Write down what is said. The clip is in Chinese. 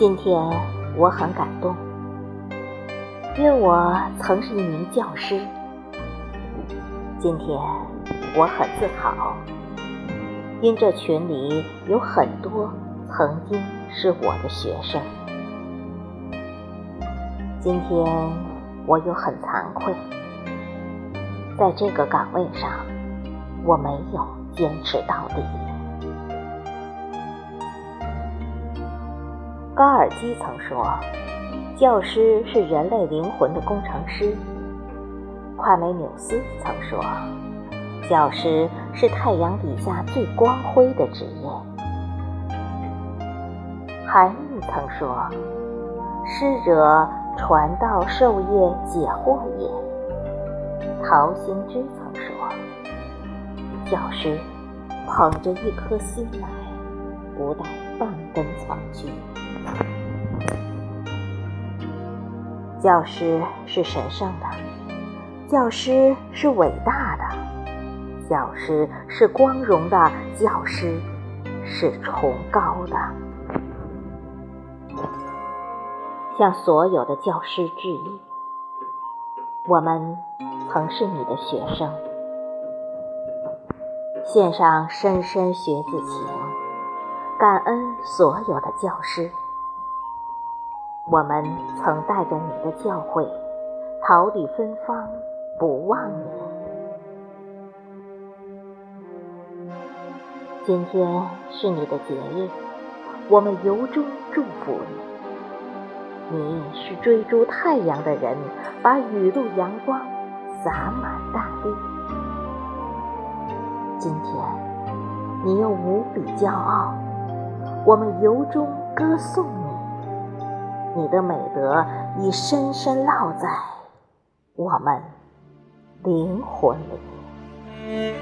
今天我很感动，因为我曾是一名教师。今天我很自豪，因这群里有很多曾经是我的学生。今天我又很惭愧，在这个岗位上，我没有坚持到底。高尔基曾说：“教师是人类灵魂的工程师。”夸美纽斯曾说：“教师是太阳底下最光辉的职业。”韩愈曾说：“师者，传道授业解惑也。”陶行知曾说：“教师捧着一颗心来，不带半根草去。”教师是神圣的。教师是伟大的，教师是光荣的，教师是崇高的。向所有的教师致意，我们曾是你的学生，献上深深学子情，感恩所有的教师。我们曾带着你的教诲，桃李芬芳。不忘你。今天是你的节日，我们由衷祝福你。你是追逐太阳的人，把雨露阳光洒满大地。今天你又无比骄傲，我们由衷歌颂你。你的美德已深深烙在我们。灵魂里。